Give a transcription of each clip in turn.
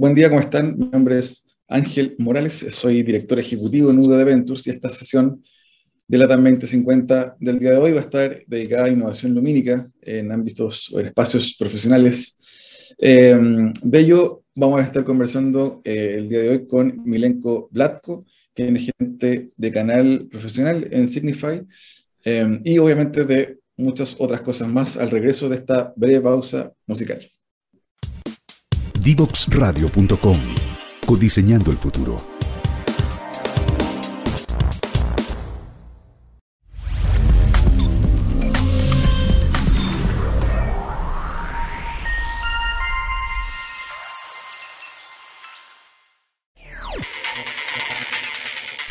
Buen día, ¿cómo están? Mi nombre es Ángel Morales, soy director ejecutivo en UDD Ventures y esta sesión de la TAM 2050 del día de hoy va a estar dedicada a innovación lumínica en ámbitos o en espacios profesionales. Eh, de ello vamos a estar conversando eh, el día de hoy con Milenko Blatko, que es gerente de canal profesional en Signify, eh, y obviamente de muchas otras cosas más al regreso de esta breve pausa musical. Divoxradio.com Codiseñando el futuro.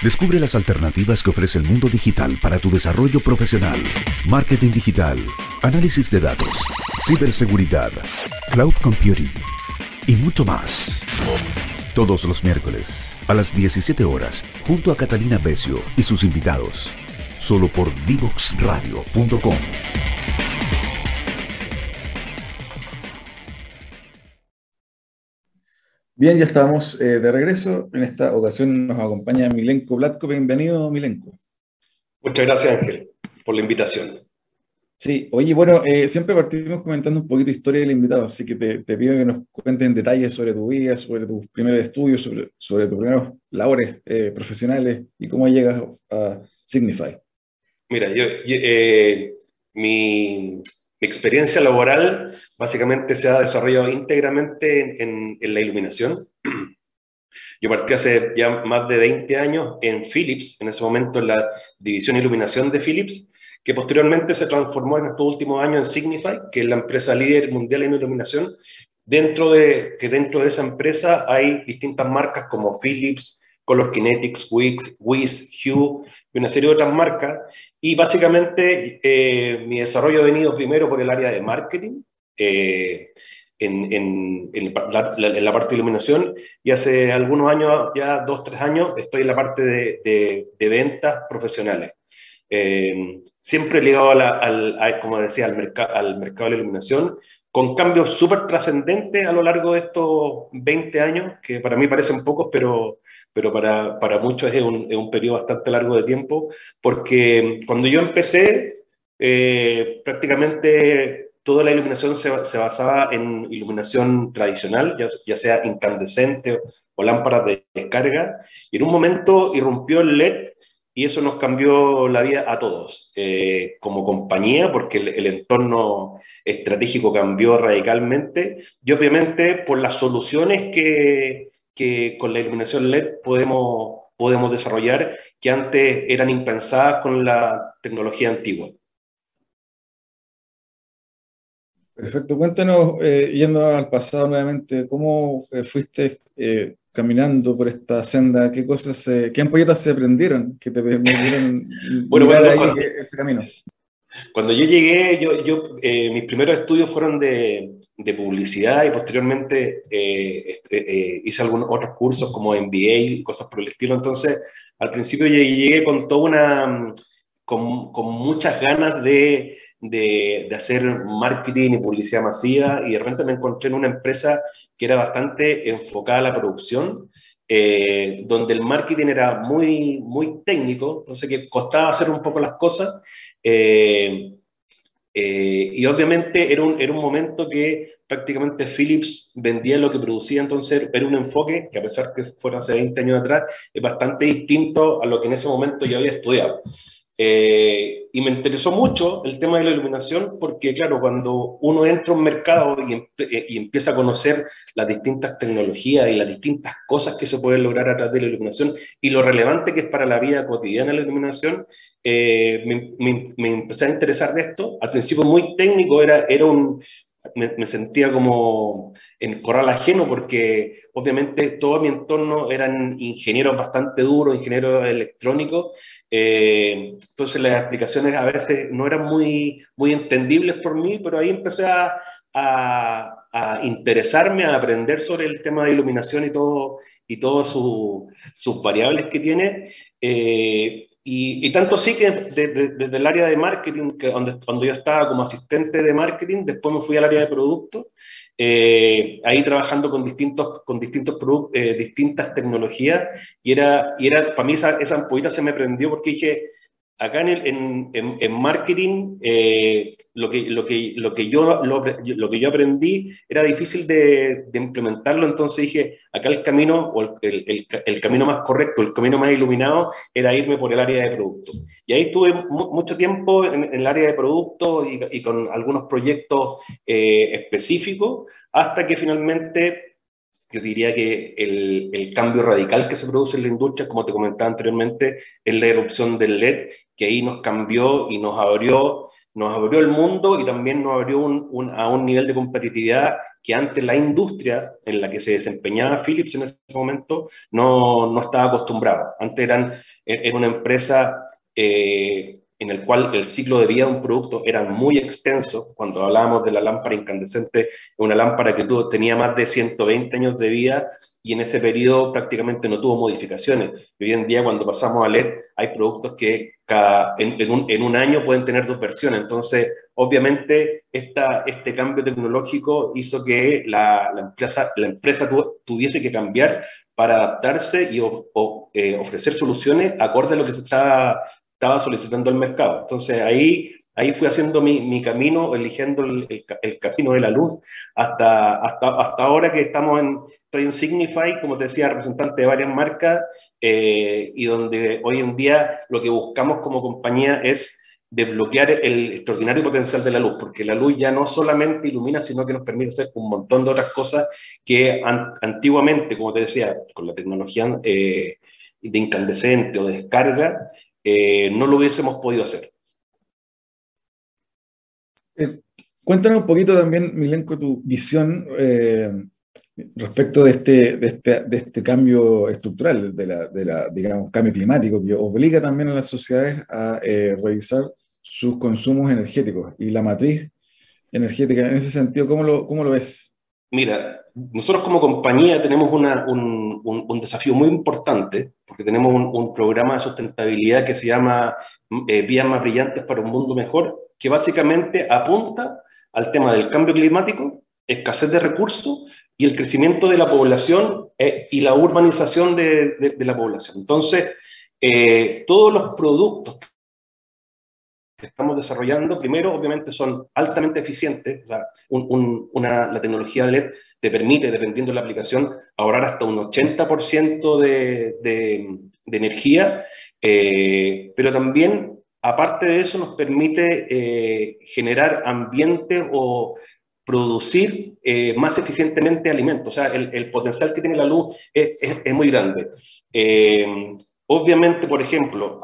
Descubre las alternativas que ofrece el mundo digital para tu desarrollo profesional. Marketing digital, análisis de datos, ciberseguridad, cloud computing y mucho más. Todos los miércoles a las 17 horas, junto a Catalina Becio y sus invitados, solo por divoxradio.com. Bien, ya estamos eh, de regreso. En esta ocasión nos acompaña Milenko Blatko. Bienvenido, Milenko. Muchas gracias, Ángel, por la invitación. Sí, oye, bueno, eh, siempre partimos comentando un poquito de historia del invitado, así que te, pido que nos cuentes en detalle sobre tu vida, sobre tus primeros estudios, sobre, tus primeros labores eh, profesionales y cómo llegas a Signify. Mira, yo, eh, mi, mi, experiencia laboral básicamente se ha desarrollado íntegramente en, en, la iluminación. Yo partí hace ya más de 20 años en Philips, en ese momento en la división iluminación de Philips, que posteriormente se transformó en estos últimos años en Signify, que es la empresa líder mundial en iluminación, dentro de, que dentro de esa empresa hay distintas marcas como Philips, Color Kinetics, Wix, Wiz, Hue y una serie de otras marcas. Y básicamente eh, mi desarrollo ha venido primero por el área de marketing, eh, en, en, en, la, en, la, parte de iluminación, y hace algunos años, ya dos, tres años, estoy en la parte de, de, de ventas profesionales. Eh, siempre ligado al, como decía, al, al mercado de la iluminación, con cambios súper trascendentes a lo largo de estos 20 años, que para mí parecen pocos, pero, pero para, para muchos es un, es un, periodo bastante largo de tiempo, porque cuando yo empecé, eh, prácticamente toda la iluminación se, se, basaba en iluminación tradicional, ya, ya sea incandescente o lámparas de descarga, y en un momento irrumpió el LED y eso nos cambió la vida a todos, eh, como compañía, porque el, entorno estratégico cambió radicalmente, y obviamente por las soluciones que, con la iluminación LED podemos, podemos desarrollar, que antes eran impensadas con la tecnología antigua. Perfecto, cuéntanos, eh, yendo al pasado nuevamente, ¿cómo eh, fuiste caminando por esta senda, qué cosas, eh, qué ampolletas se prendieron que te permitieron bueno, cuando, ahí cuando, ese camino. Cuando yo llegué, yo, yo eh, mis primeros estudios fueron de, de publicidad y posteriormente eh, este, eh, hice algunos otros cursos como MBA y cosas por el estilo. Entonces, al principio llegué con toda una, con, con muchas ganas de, de, de hacer marketing y publicidad masiva y de repente me encontré en una empresa que era bastante enfocada a la producción, eh, donde el marketing era muy, muy técnico, entonces que costaba hacer un poco las cosas. Eh, eh, y obviamente era un, era un momento que prácticamente Philips vendía lo que producía, entonces era un enfoque que a pesar que fuera hace 20 años atrás, es bastante distinto a lo que en ese momento yo había estudiado. Eh, y me interesó mucho el tema de la iluminación porque, claro, cuando uno entra a un mercado y, eh, y, empieza a conocer las distintas tecnologías y las distintas cosas que se pueden lograr a través de la iluminación y lo relevante que es para la vida cotidiana la iluminación, eh, me, me, me, empecé a interesar de esto. Al principio muy técnico, era, era un, me, me, sentía como en corral ajeno porque obviamente todo mi entorno eran ingenieros bastante duros, ingenieros electrónicos, eh, entonces las explicaciones a veces no eran muy, muy entendibles por mí, pero ahí empecé a, a, interesarme, a aprender sobre el tema de iluminación y todo y todas su, sus variables que tiene. Eh, y, y, tanto sí que desde de, de, el área de marketing, que donde, cuando yo estaba como asistente de marketing, después me fui al área de producto, eh, ahí trabajando con distintos, con distintos productos, eh, distintas tecnologías, y era, y era para mí esa, esa ampollita se me prendió porque dije, acá en, en, en, marketing, eh, lo, que, lo, que, lo, que yo, lo, que yo aprendí era difícil de, implementarlo, entonces dije, acá el camino, o el, el, el, camino más correcto, el camino más iluminado, era irme por el área de producto. Y ahí estuve mucho tiempo en, en, el área de producto y, y con algunos proyectos eh, específicos, hasta que finalmente yo diría que el, el, cambio radical que se produce en la industria, como te comentaba anteriormente, es la erupción del LED, que ahí nos cambió y nos abrió, nos abrió el mundo y también nos abrió a un nivel de competitividad que antes la industria en la que se desempeñaba Philips en ese momento no, no estaba acostumbrada. Antes eran, era una empresa eh, en el cual el ciclo de vida de un producto era muy extenso. Cuando hablábamos de la lámpara incandescente, una lámpara que tuvo, tenía más de 120 años de vida y en ese periodo prácticamente no tuvo modificaciones. hoy en día, cuando pasamos a LED, hay productos que cada, en, en, un, en, un, año pueden tener dos versiones. Entonces, obviamente, esta, este cambio tecnológico hizo que la, la empresa, la empresa tu, tuviese que cambiar para adaptarse y o, o, eh, ofrecer soluciones acorde a lo que se estaba estaba solicitando el mercado. Entonces ahí, ahí fui haciendo mi, mi camino, eligiendo el, el, el, casino de la luz, hasta, hasta, hasta ahora que estamos en, en Signify, como te decía, representante de varias marcas, eh, y donde hoy en día lo que buscamos como compañía es desbloquear el extraordinario potencial de la luz, porque la luz ya no solamente ilumina, sino que nos permite hacer un montón de otras cosas que an antiguamente, como te decía, con la tecnología eh, de incandescente o descarga, eh, no lo hubiésemos podido hacer. Eh, cuéntanos un poquito también, Milenko, tu visión eh, respecto de este, de, este, de este cambio estructural, de la, de la, digamos, cambio climático, que obliga también a las sociedades a eh, revisar sus consumos energéticos y la matriz energética. En ese sentido, ¿cómo lo, cómo lo ves? Mira, nosotros como compañía tenemos un, desafío muy importante porque tenemos un, un, programa de sustentabilidad que se llama eh, Vías más brillantes para un mundo mejor, que básicamente apunta al tema del cambio climático, escasez de recursos y el crecimiento de la población eh, y la urbanización de, de, la población. Entonces, eh, todos los productos que estamos desarrollando, primero, obviamente, son altamente eficientes. La tecnología LED te permite, dependiendo de la aplicación, ahorrar hasta un 80% de, energía, eh, pero también, aparte de eso, nos permite eh, generar ambiente o producir eh, más eficientemente alimentos. O sea, el, potencial que tiene la luz es, muy grande. Obviamente, por ejemplo,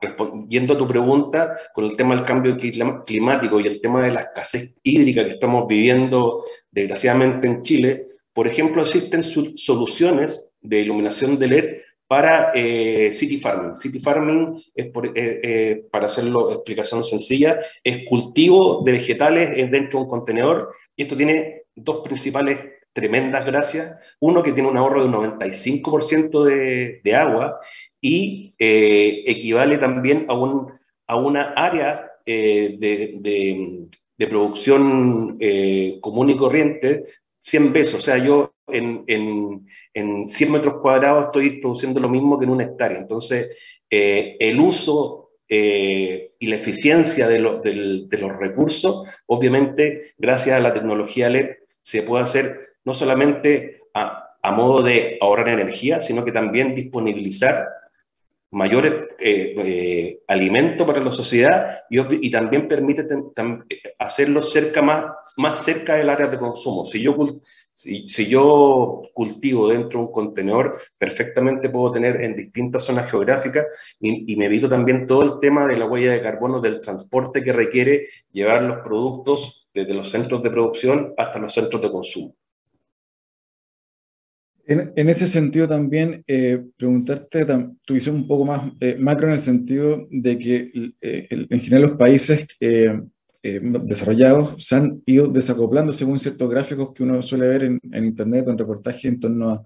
respondiendo a tu pregunta, con el tema del cambio climático y el tema de la escasez hídrica que estamos viviendo desgraciadamente en Chile, por ejemplo, existen soluciones de iluminación de LED para eh, City Farming. City Farming, es por, eh, eh, para hacerlo explicación sencilla, es cultivo de vegetales dentro de un contenedor y esto tiene dos principales tremendas gracias. Uno que tiene un ahorro del 95% de, de agua y equivale también a, un, a una área de, de, de, producción eh, común y corriente 100 pesos. O sea, yo en, en, en, 100 metros cuadrados estoy produciendo lo mismo que en una hectárea. Entonces, eh, el uso eh, y la eficiencia de, de los recursos, obviamente, gracias a la tecnología LED, se puede hacer no solamente a, a modo de ahorrar energía, sino que también disponibilizar mayor eh, eh, alimento para la sociedad y, también permite hacerlo cerca más, más cerca del área de consumo. Si yo, si, yo cultivo dentro de un contenedor, perfectamente puedo tener en distintas zonas geográficas y, me evito también todo el tema de la huella de carbono del transporte que requiere llevar los productos desde los centros de producción hasta los centros de consumo. En, en, ese sentido también eh, preguntarte tu visión un poco más eh, macro en el sentido de que eh, en general los países eh, eh, desarrollados se han ido desacoplando según ciertos gráficos que uno suele ver en, en internet o en reportajes en torno a,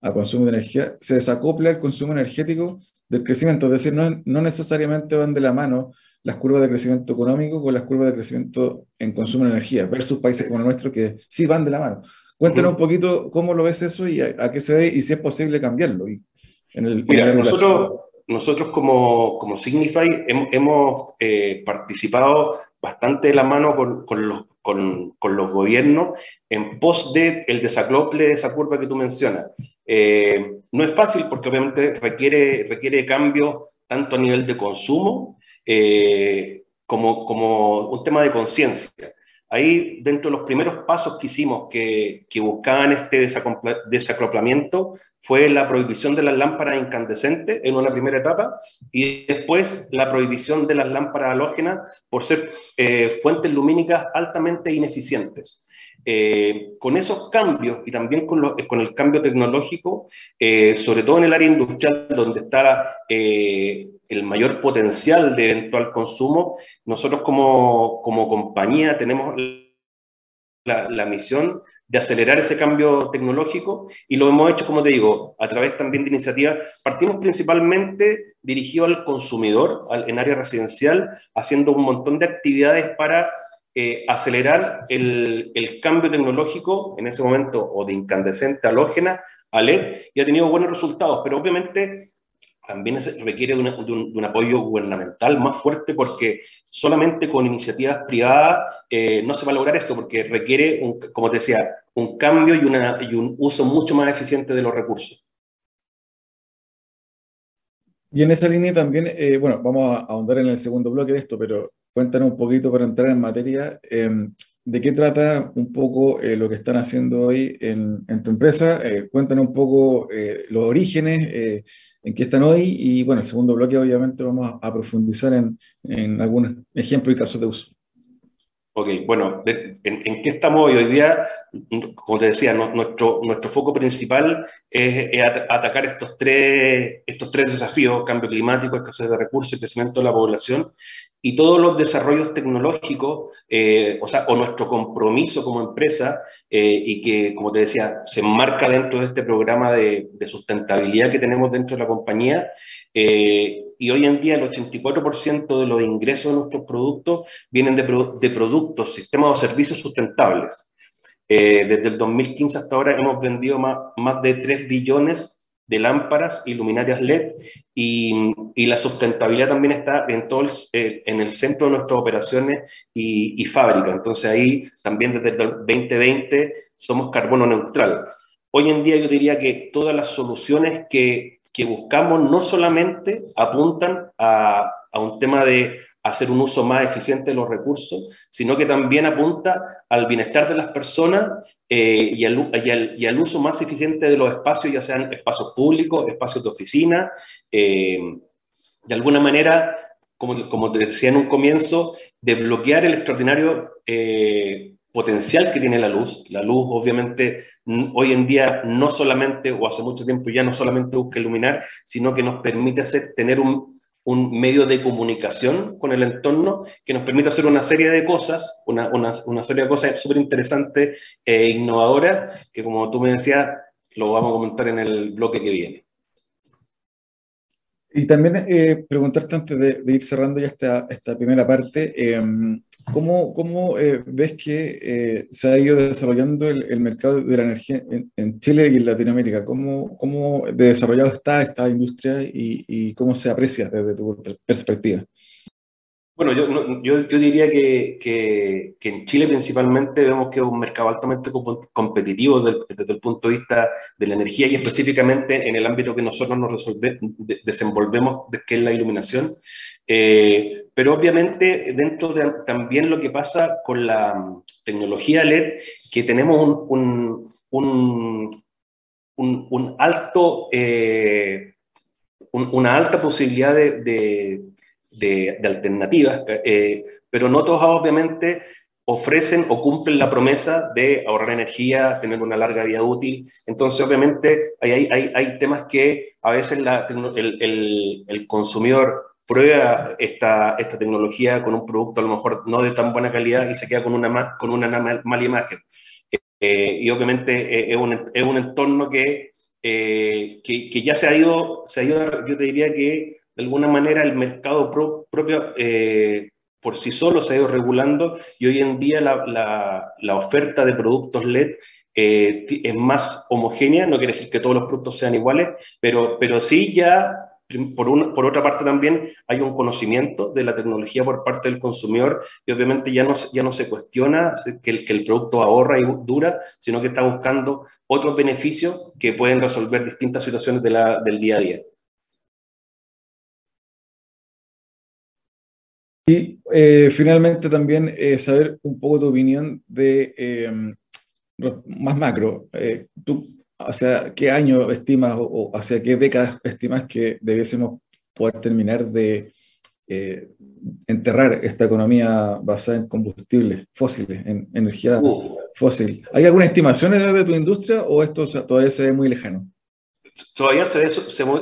a, consumo de energía, se desacopla el consumo energético del crecimiento, es decir, no, no necesariamente van de la mano las curvas de crecimiento económico con las curvas de crecimiento en consumo de energía, versus países como el nuestro que sí van de la mano. Cuéntanos un poquito cómo lo ves eso y a, qué se ve y si es posible cambiarlo. Y en el, Mira, nosotros, nosotros como, como Signify hemos, eh, participado bastante de la mano con, con, los, con, con, los, gobiernos en pos de el desacople de esa curva que tú mencionas. Eh, no es fácil porque obviamente requiere, requiere cambios tanto a nivel de consumo eh, como, como un tema de conciencia. Ahí, dentro de los primeros pasos que hicimos que, buscaban este desacoplamiento, fue la prohibición de las lámparas incandescentes en una primera etapa y después la prohibición de las lámparas halógenas por ser eh, fuentes lumínicas altamente ineficientes. Eh, con esos cambios y también con, con el cambio tecnológico, eh, sobre todo en el área industrial donde está el mayor potencial de eventual consumo, nosotros como, como compañía tenemos la, la, misión de acelerar ese cambio tecnológico y lo hemos hecho, como te digo, a través también de iniciativas. Partimos principalmente dirigido al consumidor en área residencial, haciendo un montón de actividades para eh, acelerar el, el, cambio tecnológico en ese momento o de incandescente halógena a LED y ha tenido buenos resultados, pero obviamente también requiere de, un, apoyo gubernamental más fuerte porque solamente con iniciativas privadas eh, no se va a lograr esto porque requiere, como te decía, un cambio y, un uso mucho más eficiente de los recursos. Y en esa línea también, eh, bueno, vamos a ahondar en el segundo bloque de esto, pero cuéntanos un poquito para entrar en materia. Em, ¿De qué trata un poco eh, lo que están haciendo hoy en, tu empresa? Eh, cuéntanos un poco eh, los orígenes, en qué están hoy y, bueno, el segundo bloque obviamente vamos a, profundizar en, algunos ejemplos y casos de uso. Ok, bueno, ¿en, qué estamos hoy? Hoy día, como te decía, nuestro foco principal es, atacar estos tres, estos tres desafíos, cambio climático, escasez de recursos y crecimiento de la población, y todos los desarrollos tecnológicos, eh, o sea, o nuestro compromiso como empresa, eh, y que, como te decía, se enmarca dentro de este programa de, sustentabilidad que tenemos dentro de la compañía, eh, y hoy en día el 84% de los ingresos de nuestros productos vienen de, de productos, sistemas o servicios sustentables. desde el 2015 hasta ahora hemos vendido más, más de 3 billones de lámparas y luminarias LED y, y, la sustentabilidad también está en, el, en el centro de nuestras operaciones y, y fábrica. Entonces ahí también desde el 2020 somos carbono neutral. Hoy en día yo diría que todas las soluciones que, que buscamos no solamente apuntan a, a un tema de hacer un uso más eficiente de los recursos, sino que también apunta al bienestar de las personas eh, y, al, uso más eficiente de los espacios, ya sean espacios públicos, espacios de oficina. Eh, de alguna manera, como, como, te decía en un comienzo, desbloquear el extraordinario eh, potencial que tiene la luz. La luz, obviamente, hoy en día no solamente, o hace mucho tiempo ya no solamente busca iluminar, sino que nos permite hacer, tener un, un medio de comunicación con el entorno que nos permite hacer una serie de cosas, una, una, una serie de cosas súper interesantes e innovadoras, que como tú me decías, lo vamos a comentar en el bloque que viene. Y también eh, preguntarte antes de, ir cerrando ya esta, esta primera parte, eh, ¿Cómo, cómo eh, ves que eh, se ha ido desarrollando el, mercado de la energía en, Chile y en Latinoamérica? ¿Cómo, cómo desarrollado está esta industria y, y, cómo se aprecia desde tu perspectiva? Bueno, yo, yo, yo diría que, que, en Chile principalmente vemos que es un mercado altamente competitivo desde, el punto de vista de la energía y específicamente en el ámbito que nosotros nos resolve, desenvolvemos, que es la iluminación. Eh, pero obviamente dentro de también lo que pasa con la mm, tecnología LED, que tenemos un, un, un, un alto, eh, una alta posibilidad de, de, alternativas, eh, pero no todos obviamente ofrecen o cumplen la promesa de ahorrar energía, tener una larga vida útil. Entonces, obviamente, hay, hay, hay temas que a veces la, el, el, el consumidor prueba esta, esta tecnología con un producto a lo mejor no de tan buena calidad y se queda con una, con una mala imagen. Eh, y obviamente eh, es, un, es, un, entorno que, eh, que, que, ya se ha, ido, se ha ido, yo te diría que de alguna manera el mercado propio eh, por sí solo se ha ido regulando y hoy en día la, la, oferta de productos LED eh, es más homogénea, no quiere decir que todos los productos sean iguales, pero, pero sí ya, por, una, por otra parte también hay un conocimiento de la tecnología por parte del consumidor y obviamente ya no, ya no se cuestiona que el, que el producto ahorra y dura, sino que está buscando otros beneficios que pueden resolver distintas situaciones de del día a día. Y eh, finalmente también eh, saber un poco tu opinión de em, más macro. Eh, ¿Tú hacia qué año estimas o, hacia qué décadas estimas que debiésemos poder terminar de enterrar esta economía basada en combustibles fósiles, en energía uh. fósil? ¿Hay algunas estimaciones de tu industria o esto todavía se ve muy lejano? Todavía se ve,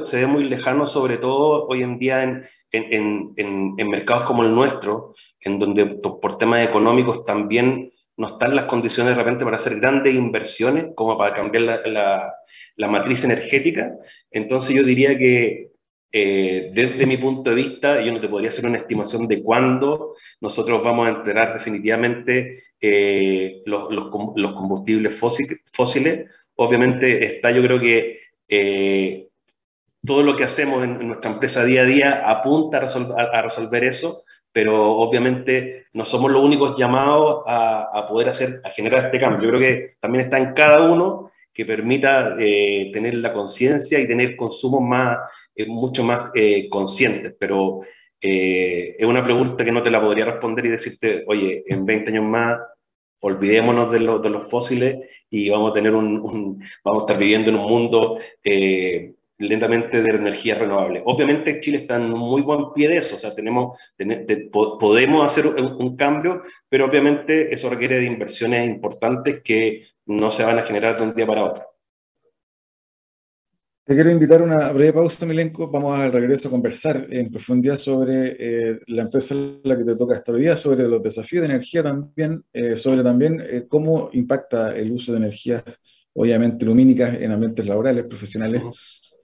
se ve muy lejano, sobre todo hoy en día en en, en, en, mercados como el nuestro, en donde por temas económicos también no están las condiciones de repente para hacer grandes inversiones, como para cambiar la, la, la matriz energética. Entonces yo diría que eh, desde mi punto de vista, yo no te podría hacer una estimación de cuándo nosotros vamos a enterar definitivamente eh, los, los, los, combustibles fósiles. Obviamente está, yo creo que eh, todo lo que hacemos en, nuestra empresa día a día apunta a resolver, eso, pero obviamente no somos los únicos llamados a, poder hacer, a generar este cambio. Yo creo que también está en cada uno que permita eh, tener la conciencia y tener consumos más, eh, mucho más eh, conscientes, pero es una pregunta que no te la podría responder y decirte, oye, en 20 años más olvidémonos de, de los fósiles y vamos a tener un, vamos a estar viviendo en un mundo lentamente de energías renovables. Obviamente Chile está en un muy buen pie de eso, o sea, tenemos, podemos hacer un, cambio, pero obviamente eso requiere de inversiones importantes que no se van a generar de un día para otro. Te quiero invitar a una breve pausa, Milenko. Vamos al regreso a conversar en profundidad sobre eh, la empresa en la que te toca esta día, sobre los desafíos de energía también, eh, sobre también eh, cómo impacta el uso de energías, obviamente lumínicas, en ambientes laborales, profesionales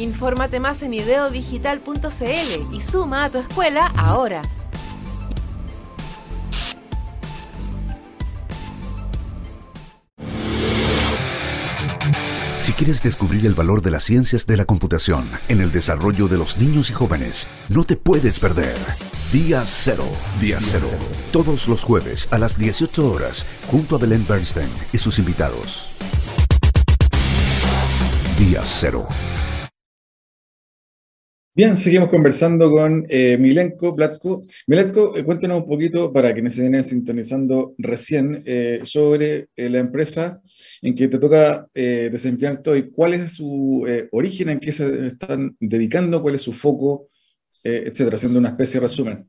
Infórmate más en ideodigital.cl y suma a tu escuela ahora. Si quieres descubrir el valor de las ciencias de la computación en el desarrollo de los niños y jóvenes, no te puedes perder. Día Cero. Día Cero. Todos los jueves a las 18 horas, junto a Belén Bernstein y sus invitados. Día Cero. Bien, seguimos conversando con eh, Milenko Platko. Milenko, eh, cuéntanos un poquito, para quienes se vienen sintonizando recién, eh, sobre la empresa en que te toca desempeñar y ¿Cuál es su origen? ¿En qué se están dedicando? ¿Cuál es su foco? etcétera, haciendo una especie de resumen.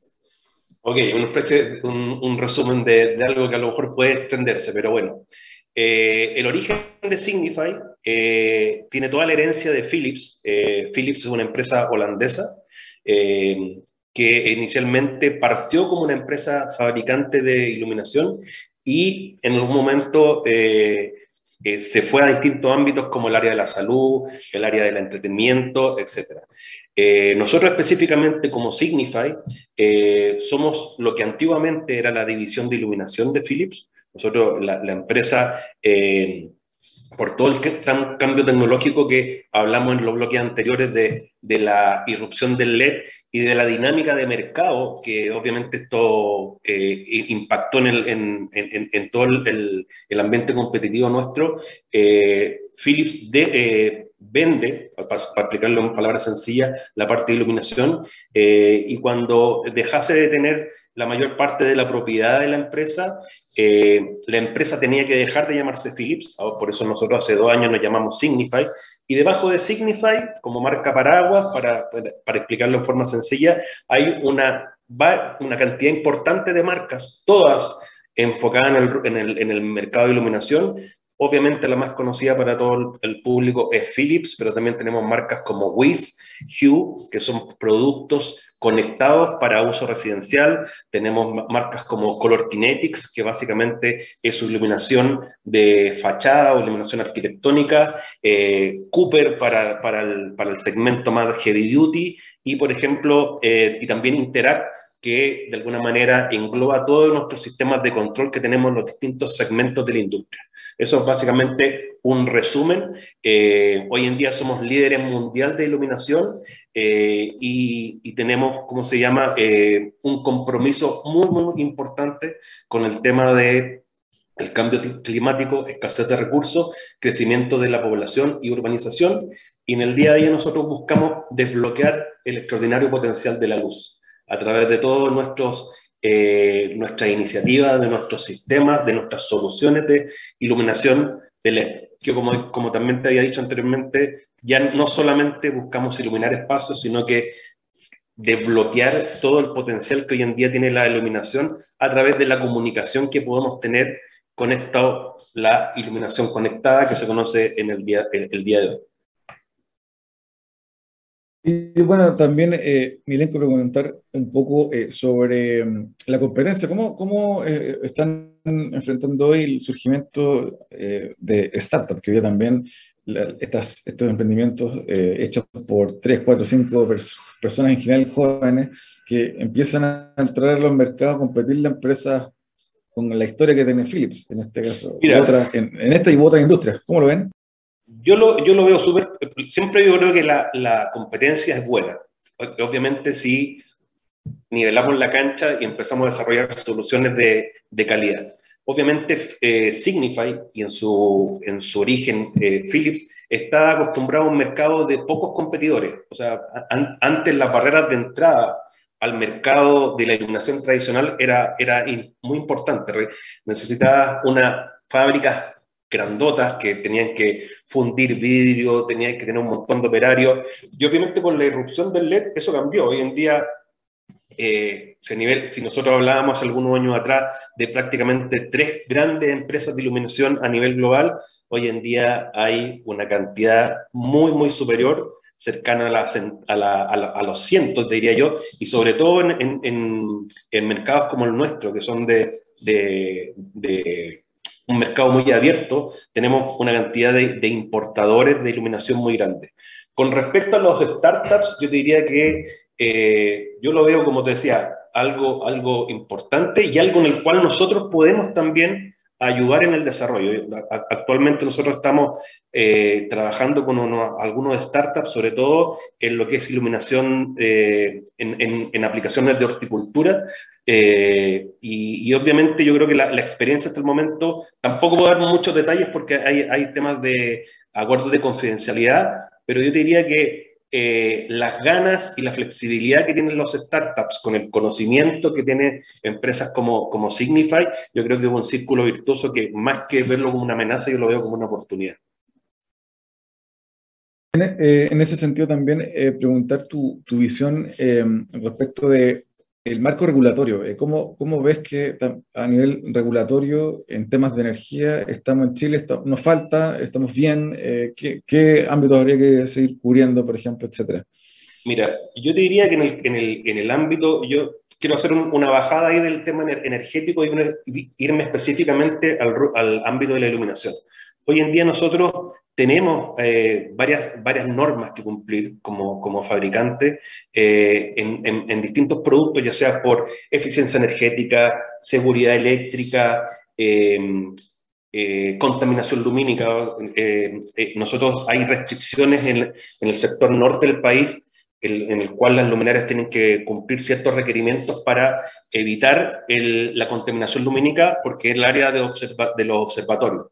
Ok, una especie, un, resumen de, algo que a lo mejor puede extenderse, pero bueno. Eh, el origen de Signify eh, tiene toda la herencia de Philips. Eh, Philips es una empresa holandesa que inicialmente partió como una empresa fabricante de iluminación y en algún momento se fue a distintos ámbitos como el área de la salud, el área del entretenimiento, etc. nosotros específicamente como Signify somos lo que antiguamente era la división de iluminación de Philips, nosotros, la, empresa, eh, por todo el cambio tecnológico que hablamos en los bloques anteriores de, de, la irrupción del LED y de la dinámica de mercado, que obviamente esto eh, impactó en, el, en, en, todo el, el, ambiente competitivo nuestro, eh, Philips de, vende, para, para, explicarlo en palabras sencillas, la parte de iluminación, y cuando dejase de tener la mayor parte de la propiedad de la empresa, eh, la empresa tenía que dejar de llamarse Philips, por eso nosotros hace dos años nos llamamos Signify, y debajo de Signify, como marca paraguas, para, para explicarlo en forma sencilla, hay una, una cantidad importante de marcas, todas enfocadas en el, en el, en el mercado de iluminación, Obviamente la más conocida para todo el público es Philips, pero también tenemos marcas como Wiz, Hue, que son productos conectados para uso residencial. Tenemos marcas como Color Kinetics, que básicamente es su iluminación de fachada o iluminación arquitectónica. Eh, Cooper para, para, el, para, el, segmento más heavy duty. Y, por ejemplo, eh, y también Interact, que de alguna manera engloba todos nuestros sistemas de control que tenemos en los distintos segmentos de la industria. Eso es básicamente un resumen. Eh, hoy en día somos líderes mundial de iluminación eh, y, tenemos, ¿cómo se llama?, eh, un compromiso muy, muy importante con el tema de el cambio climático, escasez de recursos, crecimiento de la población y urbanización. Y en el día a día nosotros buscamos desbloquear el extraordinario potencial de la luz a través de todos nuestros eh, nuestras iniciativas, de nuestros sistemas, de nuestras soluciones de iluminación de LED. Que como, como también te había dicho anteriormente, ya no solamente buscamos iluminar espacios, sino que desbloquear todo el potencial que hoy en día tiene la iluminación a través de la comunicación que podemos tener con esta, la iluminación conectada que se conoce en el día, el día de hoy. Y bueno, también, eh, Milenko, preguntar un poco eh, sobre mm, la competencia. ¿Cómo, cómo eh, están enfrentando hoy el surgimiento eh, de startups? Que hoy también estas, estos emprendimientos hechos por 3, 4, 5 personas en general jóvenes que empiezan a entrar a los mercados, a competir la empresa con la historia que tiene Philips, en este caso, en, en esta y otras industrias. ¿Cómo lo ven? Yo lo, yo lo veo súper, siempre yo creo que la, la, competencia es buena. Obviamente si nivelamos la cancha y empezamos a desarrollar soluciones de, de calidad. Obviamente eh, Signify y en su, en su origen eh, Philips está acostumbrado a un mercado de pocos competidores. O sea, antes las barreras de entrada al mercado de la iluminación tradicional era, era muy importante. Necesitaba una fábrica grandotas que tenían que fundir vidrio, tenían que tener un montón de operarios. Y obviamente con la irrupción del LED eso cambió. Hoy en día, eh, nivel, si nosotros hablábamos algunos años atrás de prácticamente tres grandes empresas de iluminación a nivel global, hoy en día hay una cantidad muy, muy superior cercana a, la, a, los cientos, diría yo, y sobre todo en, en, en, mercados como el nuestro, que son de, de, de un mercado muy abierto, tenemos una cantidad de, importadores de iluminación muy grande. Con respecto a los startups, yo diría que eh, yo lo veo, como te decía, algo, algo importante y algo en el cual nosotros podemos también ayudar en el desarrollo. Actualmente nosotros estamos eh, trabajando con algunos startups, sobre todo en lo que es iluminación eh, en, aplicaciones de horticultura. Eh, y, obviamente yo creo que la, experiencia hasta el momento, tampoco puedo dar muchos detalles porque hay, hay temas de acuerdos de confidencialidad, pero yo diría que eh, las ganas y la flexibilidad que tienen los startups con el conocimiento que tienen empresas como, como Signify, yo creo que es un círculo virtuoso que más que verlo como una amenaza, yo lo veo como una oportunidad. En, eh, ese sentido también eh, preguntar tu, tu visión respecto de el marco regulatorio, eh, ¿cómo, ¿cómo, ves que a nivel regulatorio en temas de energía estamos en Chile, nos falta, estamos bien? Eh, ¿qué, ¿qué, ámbitos habría que seguir cubriendo, por ejemplo, etcétera? Mira, yo te diría que en el, en el, en el ámbito, yo quiero hacer una bajada ahí del tema energético y irme específicamente al, al ámbito de la iluminación. Hoy en día nosotros tenemos eh, varias, varias normas que cumplir como, como fabricante eh, en, en, distintos productos, ya sea por eficiencia energética, seguridad eléctrica, em, contaminación lumínica. nosotros hay restricciones en, el sector norte del país en el cual las luminarias tienen que cumplir ciertos requerimientos para evitar la contaminación lumínica porque es el área de, de los observatorios.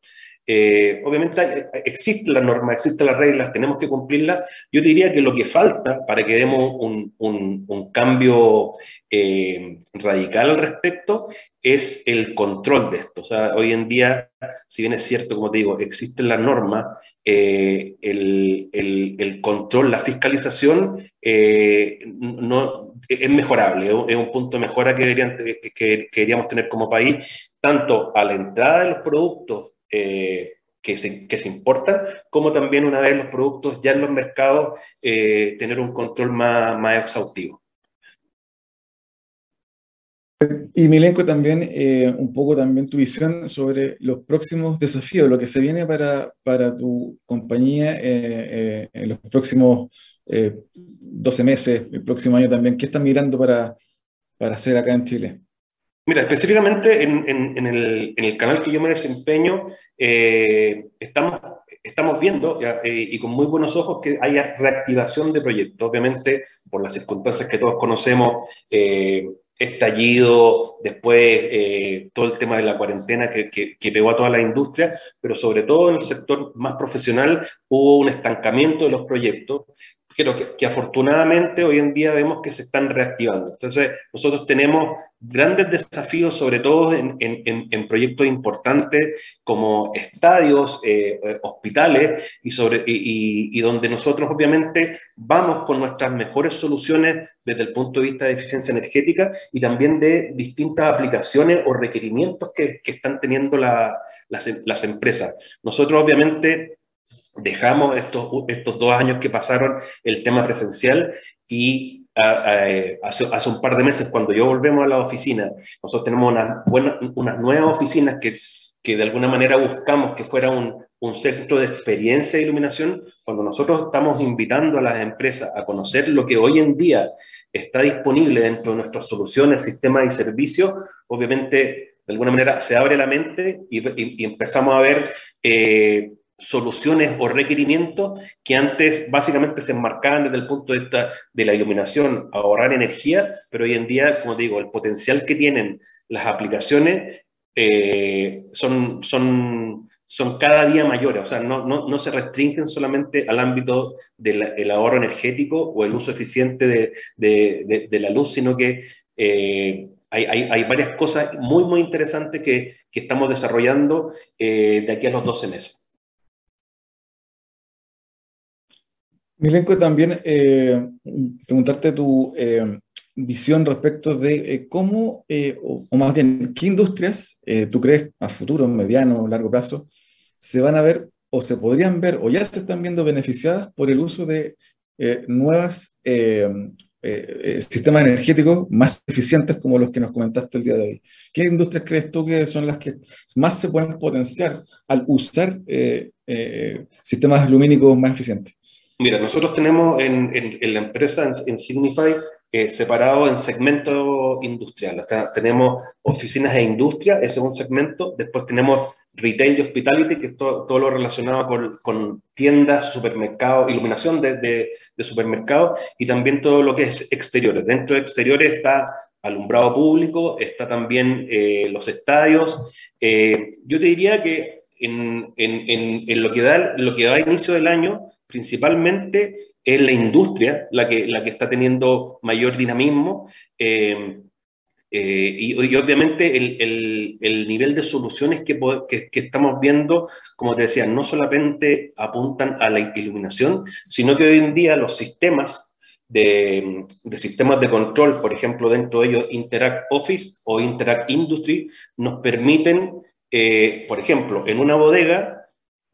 Eh, obviamente existe la norma, existen las reglas, tenemos que cumplirlas. Yo diría que lo que falta para que demos un, un, cambio eh, radical al respecto es el control de esto. O sea, hoy en día, si bien es cierto, como te digo, existen las normas, eh, el, el, control, la fiscalización no, es mejorable, es un punto de mejora que, deberían, tener como país, tanto a la entrada de los productos eh, que, se, que, se, importan, como también una vez los productos ya en los mercados, eh, tener un control más, más exhaustivo. Y Milenko, también eh, un poco también tu visión sobre los próximos desafíos, lo que se viene para, para tu compañía en los próximos 12 meses, el próximo año también. ¿Qué están mirando para, para hacer acá en Chile? Mira, específicamente en, el, canal que yo me desempeño, eh, estamos, viendo eh, y con muy buenos ojos que haya reactivación de proyectos. Obviamente, por las circunstancias que todos conocemos, eh, estallido, después todo el tema de la cuarentena que, pegó a toda la industria, pero sobre todo en el sector más profesional hubo un estancamiento de los proyectos que, que, afortunadamente hoy en día vemos que se están reactivando. Entonces, nosotros tenemos grandes desafíos, sobre todo en, en, en proyectos importantes como estadios, eh, hospitales, y, sobre, y, donde nosotros obviamente vamos con nuestras mejores soluciones desde el punto de vista de eficiencia energética y también de distintas aplicaciones o requerimientos que, que están teniendo la, las, las empresas. Nosotros obviamente dejamos estos, estos dos años que pasaron el tema presencial y hace, hace, un par de meses cuando yo volvemos a la oficina, nosotros tenemos unas, buenas, unas nuevas oficinas que, que de alguna manera buscamos que fuera un, un centro de experiencia de iluminación, cuando nosotros estamos invitando a las empresas a conocer lo que hoy en día está disponible dentro de nuestras soluciones, sistemas y servicios, obviamente de alguna manera se abre la mente y, empezamos a ver eh, soluciones o requerimientos que antes básicamente se enmarcaban desde el punto de vista de la iluminación, ahorrar energía, pero hoy en día, como digo, el potencial que tienen las aplicaciones eh, son, son, son cada día mayores, o sea, no, no, no se restringen solamente al ámbito del ahorro energético o el uso eficiente de, de, la luz, sino que eh, hay, hay, hay, varias cosas muy, muy interesantes que, que estamos desarrollando eh, de aquí a los 12 meses. Milenko, también eh, preguntarte tu eh, visión respecto de eh, cómo, o, más bien, qué industrias tú crees a futuro, mediano, largo plazo, se van a ver o se podrían ver o ya se están viendo beneficiadas por el uso de nuevas sistemas energéticos más eficientes como los que nos comentaste el día de hoy. ¿Qué industrias crees tú que son las que más se pueden potenciar al usar sistemas lumínicos más eficientes? Mira, nosotros tenemos en, en, la empresa, en, Signify, eh, separado en segmento industrial. tenemos oficinas e industria, ese es un segmento. Después tenemos retail y hospitality, que es todo, todo lo relacionado con, con, tiendas, supermercados, iluminación de, de, supermercados y también todo lo que es exteriores. Dentro de exteriores está alumbrado público, está también eh, los estadios. Eh, yo te diría que en, en, en, lo, que da, lo que da inicio del año, principalmente es la industria la que, la que está teniendo mayor dinamismo eh, eh, y, obviamente el, el, el, nivel de soluciones que, que, que, estamos viendo, como te decía, no solamente apuntan a la iluminación, sino que hoy en día los sistemas de, de sistemas de control, por ejemplo, dentro de ellos Interact Office o Interact Industry, nos permiten, eh, por ejemplo, en una bodega,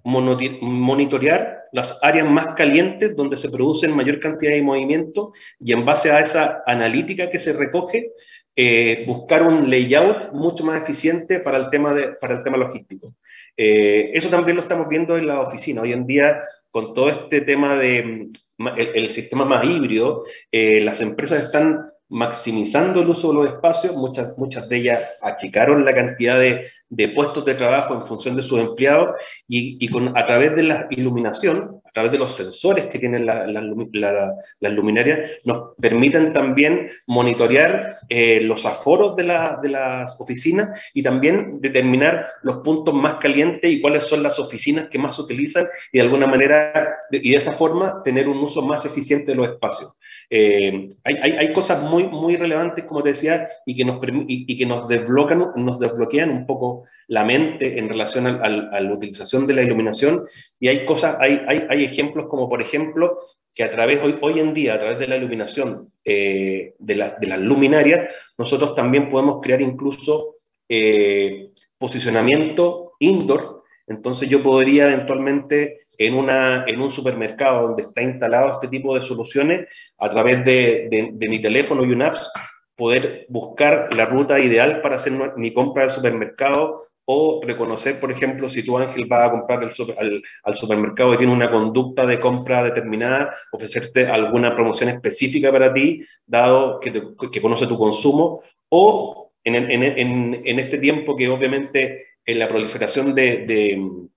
monitorear las áreas más calientes donde se producen mayor cantidad de movimiento y en base a esa analítica que se recoge, eh, buscar un layout mucho más eficiente para el tema, de, para el tema logístico. Eh, eso también lo estamos viendo en la oficina. Hoy en día, con todo este tema de mm, el, sistema más híbrido, eh, las empresas están maximizando el uso de los espacios, muchas, muchas de ellas achicaron la cantidad de, de puestos de trabajo en función de sus empleados y, y, con, a través de la iluminación, a través de los sensores que tienen las la, luminarias, nos permiten también monitorear eh, los aforos de, de, las oficinas y también determinar los puntos más calientes y cuáles son las oficinas que más se utilizan y de alguna manera, y de esa forma, tener un uso más eficiente de los espacios. Eh, hay, cosas muy, muy relevantes, como te decía, y que nos, y, y que nos, desbloquean, nos desbloquean un poco la mente en relación a, a, la utilización de la iluminación. Y hay cosas, hay, hay, hay ejemplos como, por ejemplo, que a través, hoy, hoy en día, a través de la iluminación eh, de, la, de, las luminarias, nosotros también podemos crear incluso eh, posicionamiento indoor. Entonces yo podría eventualmente en, una, en un supermercado donde está instalado este tipo de soluciones, a través de, de, de mi teléfono y un apps, poder buscar la ruta ideal para hacer mi compra del supermercado o reconocer, por ejemplo, si tu Ángel va a comprar al, al, supermercado y tiene una conducta de compra determinada, ofrecerte alguna promoción específica para ti, dado que, te, que conoce tu consumo, o en, en, en, en, este tiempo que obviamente en la proliferación de, de,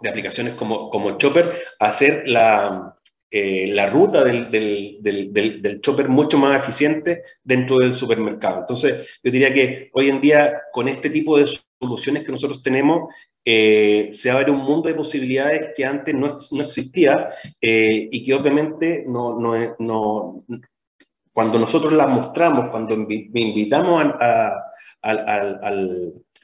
de aplicaciones como, como Chopper, hacer la, eh, la ruta del, del, del, chopper mucho más eficiente dentro del supermercado. Entonces, yo diría que hoy en día, con este tipo de soluciones que nosotros tenemos, eh, se abre un mundo de posibilidades que antes no, no existía eh, y que obviamente no, no, no, cuando nosotros las mostramos, cuando invitamos a, a, a,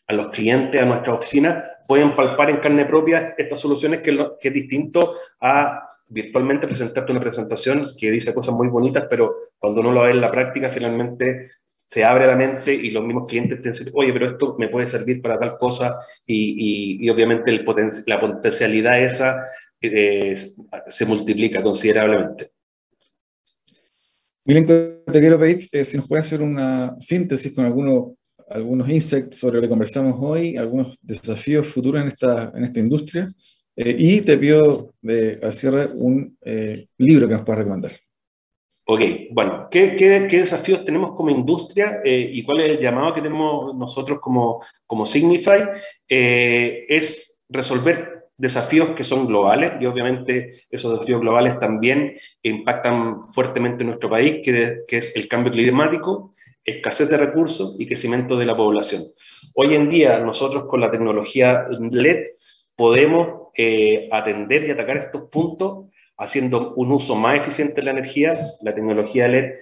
a los clientes a nuestra oficina, pueden palpar en carne propia estas soluciones que, es distinto a virtualmente presentarte una presentación que dice cosas muy bonitas, pero cuando uno lo ve en la práctica, finalmente se abre la mente y los mismos clientes te dicen, oye, pero esto me puede servir para tal cosa y, obviamente el la potencialidad esa eh, se multiplica considerablemente. Miren, te quiero pedir eh, si nos puede hacer una síntesis con algunos, algunos insights sobre lo que conversamos hoy, algunos desafíos futuros en esta, en esta industria eh, y te pido de, al cierre un eh, libro que nos puedas recomendar. Ok, bueno, ¿qué, qué, qué desafíos tenemos como industria eh, y cuál es el llamado que tenemos nosotros como, como Signify? Eh, es resolver desafíos que son globales y obviamente esos desafíos globales también impactan fuertemente en nuestro país, que, que es el cambio climático, escasez de recursos y crecimiento de la población. Hoy en día nosotros con la tecnología LED podemos eh, atender y atacar estos puntos haciendo un uso más eficiente de la energía. La tecnología LED,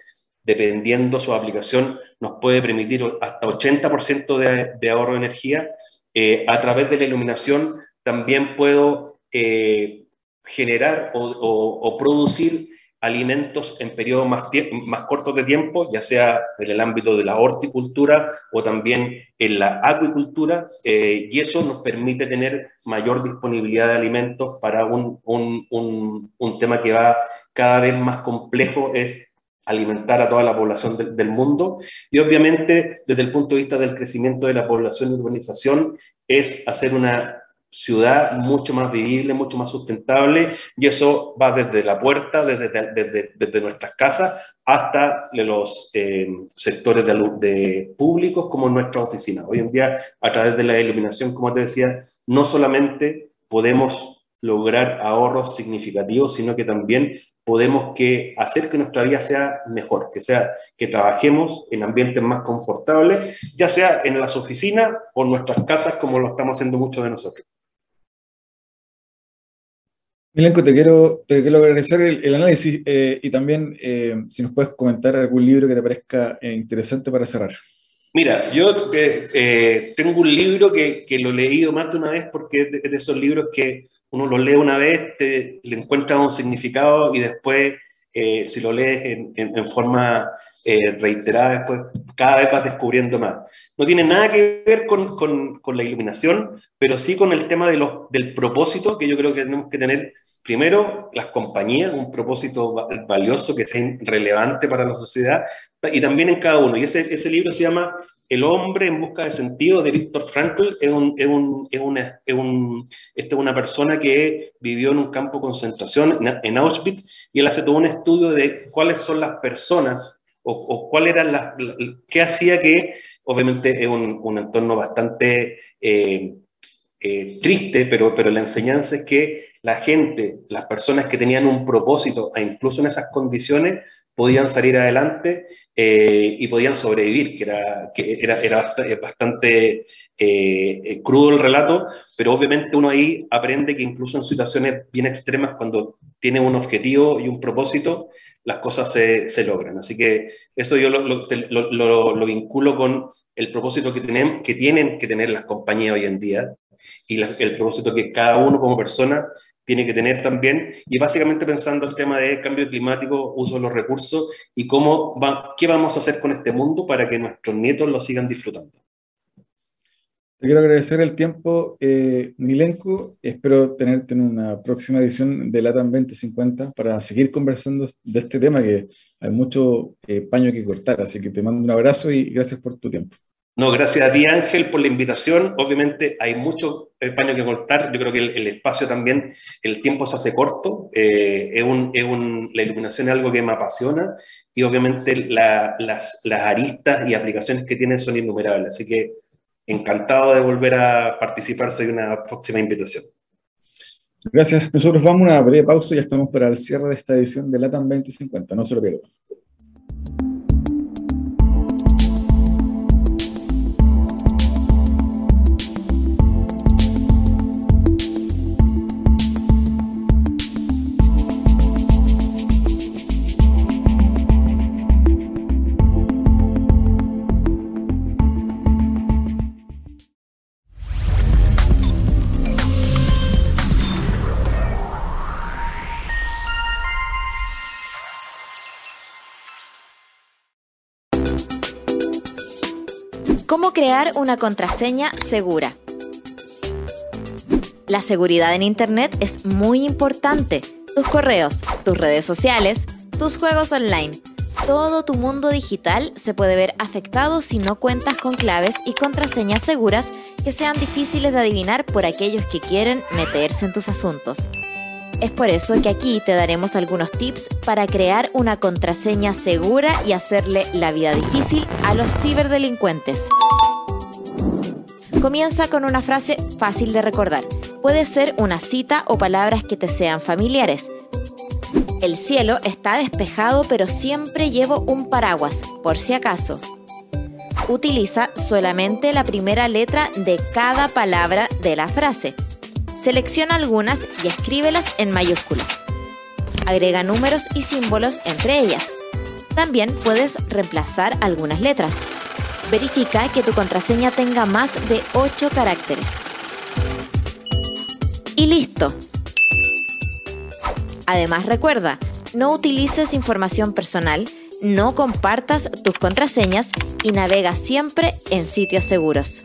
dependiendo su aplicación, nos puede permitir hasta 80% de, ahorro de energía. Eh, a través de la iluminación también puedo eh, generar o, o producir alimentos en periodos más, más cortos de tiempo, ya sea en el ámbito de la horticultura o también en la acuicultura, eh, y eso nos permite tener mayor disponibilidad de alimentos para un, un, un, un, tema que va cada vez más complejo, es alimentar a toda la población de, del mundo. Y obviamente, desde el punto de vista del crecimiento de la población y urbanización, es hacer una ciudad mucho más vivible, mucho más sustentable, y eso va desde la puerta, desde, desde, desde nuestras casas, hasta los eh, sectores de, públicos como nuestra oficina. Hoy en día, a través de la iluminación, como te decía, no solamente podemos lograr ahorros significativos, sino que también podemos que hacer que nuestra vida sea mejor, que sea que trabajemos en ambientes más confortables, ya sea en las oficinas o en nuestras casas, como lo estamos haciendo muchos de nosotros. Milenko, te quiero, te quiero agradecer el, análisis eh, y también eh, si nos puedes comentar algún libro que te parezca eh, interesante para cerrar. Mira, yo eh, tengo un libro que, que, lo he leído más de una vez porque es de, esos libros que uno lo lee una vez, te, le encuentra un significado y después, si lo lees en, en forma reiterada, después cada vez vas descubriendo más. No tiene nada que ver con, con, con la iluminación, pero sí con el tema de los, del propósito que yo creo que tenemos que tener primero, las compañías, un propósito valioso que sea relevante para la sociedad, y también en cada uno. Y ese, ese libro se llama El hombre en busca de sentido, de Víctor Frankl. Es, un, es, un, es, una, es, un, este es una persona que vivió en un campo de concentración en Auschwitz, y él hace todo un estudio de cuáles son las personas o, cuál era la, qué hacía que, obviamente es un, entorno bastante eh, eh, triste, pero, pero la enseñanza es que la gente, las personas que tenían un propósito, e incluso en esas condiciones, podían salir adelante eh, y podían sobrevivir, que era, que era, era bastante eh, crudo el relato, pero obviamente uno ahí aprende que incluso en situaciones bien extremas, cuando tiene un objetivo y un propósito, las cosas se, se logran. Así que eso yo lo, lo, lo, vinculo con el propósito que tienen, que tienen que tener las compañías hoy en día y el propósito que cada uno como persona tiene que tener también, y básicamente pensando el tema de cambio climático, uso de los recursos y cómo va, qué vamos a hacer con este mundo para que nuestros nietos lo sigan disfrutando. Te quiero agradecer el tiempo, eh, Milenko. Espero tenerte en una próxima edición de LATAM 2050 para seguir conversando de este tema que hay mucho eh, paño que cortar. Así que te mando un abrazo y gracias por tu tiempo. No, gracias a ti Ángel por la invitación. Obviamente hay mucho paño que cortar. Yo creo que el, espacio también, el tiempo se hace corto. Eh, es un, es un, la iluminación es algo que me apasiona y obviamente las, las aristas y aplicaciones que tiene son innumerables. Así que encantado de volver a participar. Soy una próxima invitación. Gracias. Nosotros vamos a una breve pausa y ya estamos para el cierre de esta edición de LATAM 2050. No se lo pierdan. Crear una contraseña segura. La seguridad en Internet es muy importante. Tus correos, tus redes sociales, tus juegos online. Todo tu mundo digital se puede ver afectado si no cuentas con claves y contraseñas seguras que sean difíciles de adivinar por aquellos que quieren meterse en tus asuntos. Es por eso que aquí te daremos algunos tips para crear una contraseña segura y hacerle la vida difícil a los ciberdelincuentes. Comienza con una frase fácil de recordar. Puede ser una cita o palabras que te sean familiares. El cielo está despejado pero siempre llevo un paraguas, por si acaso. Utiliza solamente la primera letra de cada palabra de la frase. Selecciona algunas y escríbelas en mayúscula. Agrega números y símbolos entre ellas. También puedes reemplazar algunas letras. Verifica que tu contraseña tenga más de 8 caracteres. Y listo. Además recuerda, no utilices información personal, no compartas tus contraseñas y navega siempre en sitios seguros.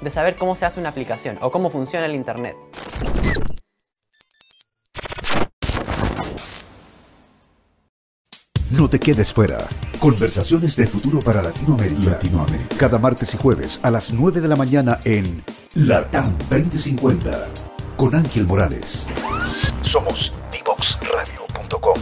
de saber cómo se hace una aplicación o cómo funciona el Internet. No te quedes fuera. Conversaciones de futuro para Latinoamérica. Cada martes y jueves a las 9 de la mañana en LATAM 2050 con Ángel Morales. Somos divoxradio.com.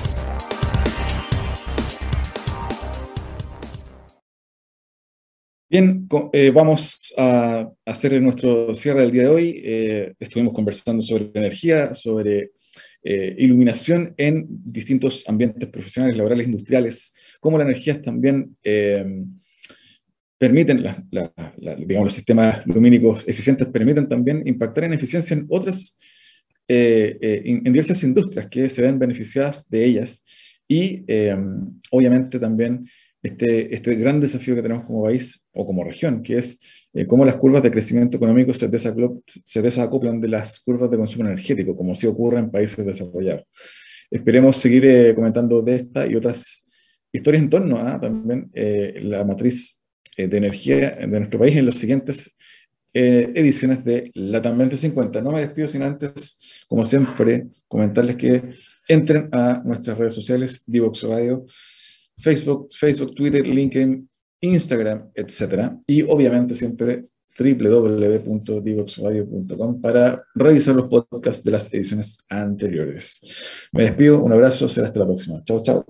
Bien, eh, vamos a hacer nuestro cierre del día de hoy. Eh, estuvimos conversando sobre energía, sobre eh, iluminación en distintos ambientes profesionales, laborales, industriales, cómo las energías también permiten, digamos, los sistemas lumínicos eficientes permiten también impactar en eficiencia en otras, en diversas industrias que se ven beneficiadas de ellas y obviamente también este, este gran desafío que tenemos como país o como región, que es eh, cómo las curvas de crecimiento económico se, desacoplan de las curvas de consumo energético, como sí ocurre en países desarrollados. Esperemos seguir eh, comentando de esta y otras historias en torno a también eh, la matriz de energía de nuestro país en los siguientes ediciones de La 2050. No me despido sin antes, como siempre, comentarles que entren a nuestras redes sociales, Divox Radio, Facebook, Facebook, Twitter, LinkedIn, Instagram, etc. Y obviamente siempre www.divoxradio.com para revisar los podcasts de las ediciones anteriores. Me despido, un abrazo, será hasta la próxima. Chao, chao.